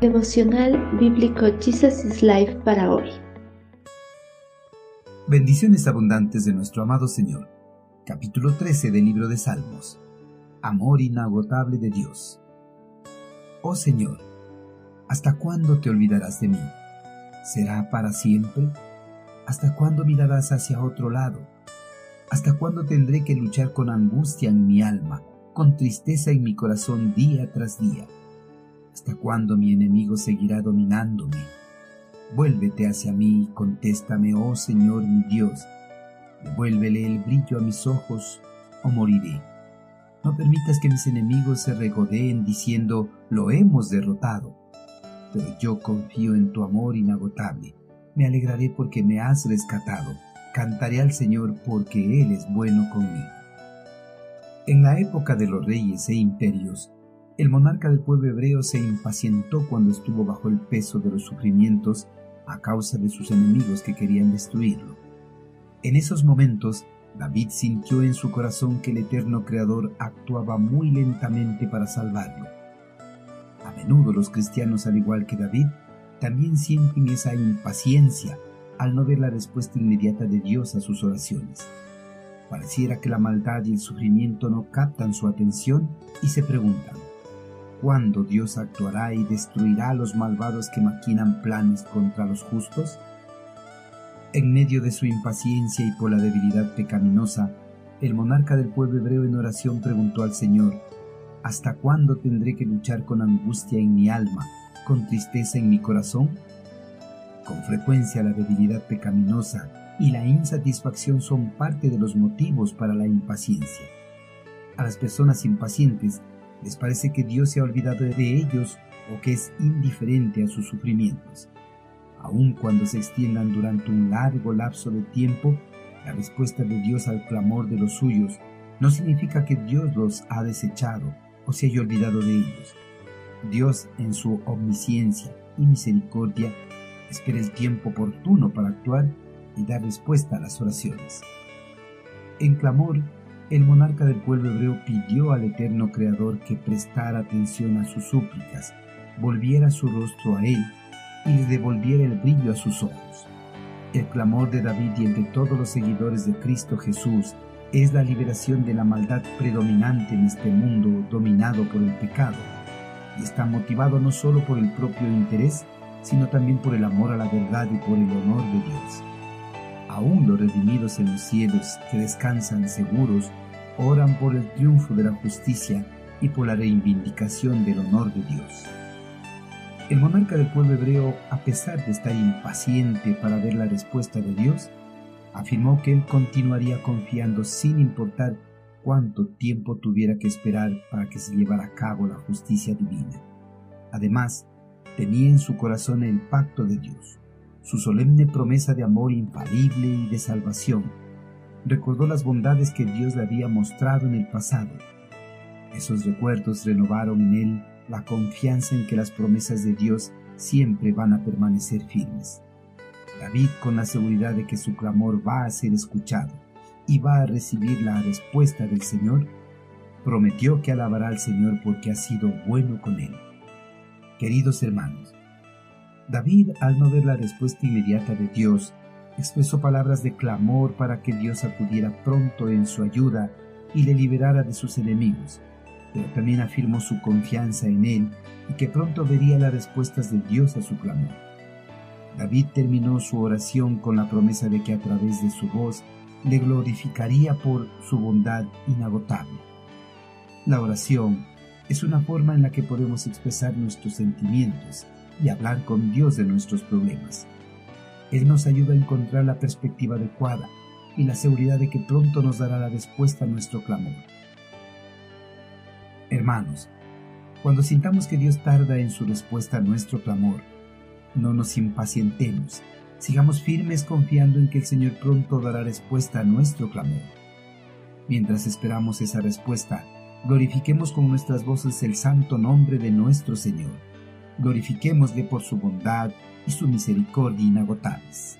Devocional Bíblico Jesus is Life para hoy. Bendiciones abundantes de nuestro amado Señor. Capítulo 13 del libro de Salmos. Amor inagotable de Dios. Oh Señor, ¿hasta cuándo te olvidarás de mí? ¿Será para siempre? ¿Hasta cuándo mirarás hacia otro lado? ¿Hasta cuándo tendré que luchar con angustia en mi alma, con tristeza en mi corazón día tras día? ¿Hasta cuándo mi enemigo seguirá dominándome? Vuélvete hacia mí y contéstame, oh Señor mi Dios. Devuélvele el brillo a mis ojos o moriré. No permitas que mis enemigos se regodeen diciendo, lo hemos derrotado. Pero yo confío en tu amor inagotable. Me alegraré porque me has rescatado. Cantaré al Señor porque Él es bueno conmigo. En la época de los reyes e imperios, el monarca del pueblo hebreo se impacientó cuando estuvo bajo el peso de los sufrimientos a causa de sus enemigos que querían destruirlo. En esos momentos, David sintió en su corazón que el eterno Creador actuaba muy lentamente para salvarlo. A menudo los cristianos, al igual que David, también sienten esa impaciencia al no ver la respuesta inmediata de Dios a sus oraciones. Pareciera que la maldad y el sufrimiento no captan su atención y se preguntan, ¿Cuándo Dios actuará y destruirá a los malvados que maquinan planes contra los justos? En medio de su impaciencia y por la debilidad pecaminosa, el monarca del pueblo hebreo en oración preguntó al Señor, ¿Hasta cuándo tendré que luchar con angustia en mi alma, con tristeza en mi corazón? Con frecuencia la debilidad pecaminosa y la insatisfacción son parte de los motivos para la impaciencia. A las personas impacientes les parece que Dios se ha olvidado de ellos o que es indiferente a sus sufrimientos. Aun cuando se extiendan durante un largo lapso de tiempo, la respuesta de Dios al clamor de los suyos no significa que Dios los ha desechado o se haya olvidado de ellos. Dios, en su omnisciencia y misericordia, espera el tiempo oportuno para actuar y dar respuesta a las oraciones. En clamor, el monarca del pueblo hebreo pidió al eterno Creador que prestara atención a sus súplicas, volviera su rostro a él y le devolviera el brillo a sus ojos. El clamor de David y el de todos los seguidores de Cristo Jesús es la liberación de la maldad predominante en este mundo dominado por el pecado, y está motivado no solo por el propio interés, sino también por el amor a la verdad y por el honor de Dios. Aún los redimidos en los cielos que descansan seguros oran por el triunfo de la justicia y por la reivindicación del honor de Dios. El monarca del pueblo hebreo, a pesar de estar impaciente para ver la respuesta de Dios, afirmó que él continuaría confiando sin importar cuánto tiempo tuviera que esperar para que se llevara a cabo la justicia divina. Además, tenía en su corazón el pacto de Dios, su solemne promesa de amor infalible y de salvación, recordó las bondades que Dios le había mostrado en el pasado. Esos recuerdos renovaron en él la confianza en que las promesas de Dios siempre van a permanecer firmes. David, con la seguridad de que su clamor va a ser escuchado y va a recibir la respuesta del Señor, prometió que alabará al Señor porque ha sido bueno con él. Queridos hermanos, David, al no ver la respuesta inmediata de Dios, expresó palabras de clamor para que Dios acudiera pronto en su ayuda y le liberara de sus enemigos, pero también afirmó su confianza en él y que pronto vería las respuestas de Dios a su clamor. David terminó su oración con la promesa de que a través de su voz le glorificaría por su bondad inagotable. La oración es una forma en la que podemos expresar nuestros sentimientos y hablar con Dios de nuestros problemas. Él nos ayuda a encontrar la perspectiva adecuada y la seguridad de que pronto nos dará la respuesta a nuestro clamor. Hermanos, cuando sintamos que Dios tarda en su respuesta a nuestro clamor, no nos impacientemos, sigamos firmes confiando en que el Señor pronto dará respuesta a nuestro clamor. Mientras esperamos esa respuesta, glorifiquemos con nuestras voces el santo nombre de nuestro Señor glorifiquémosle por su bondad y su misericordia inagotables.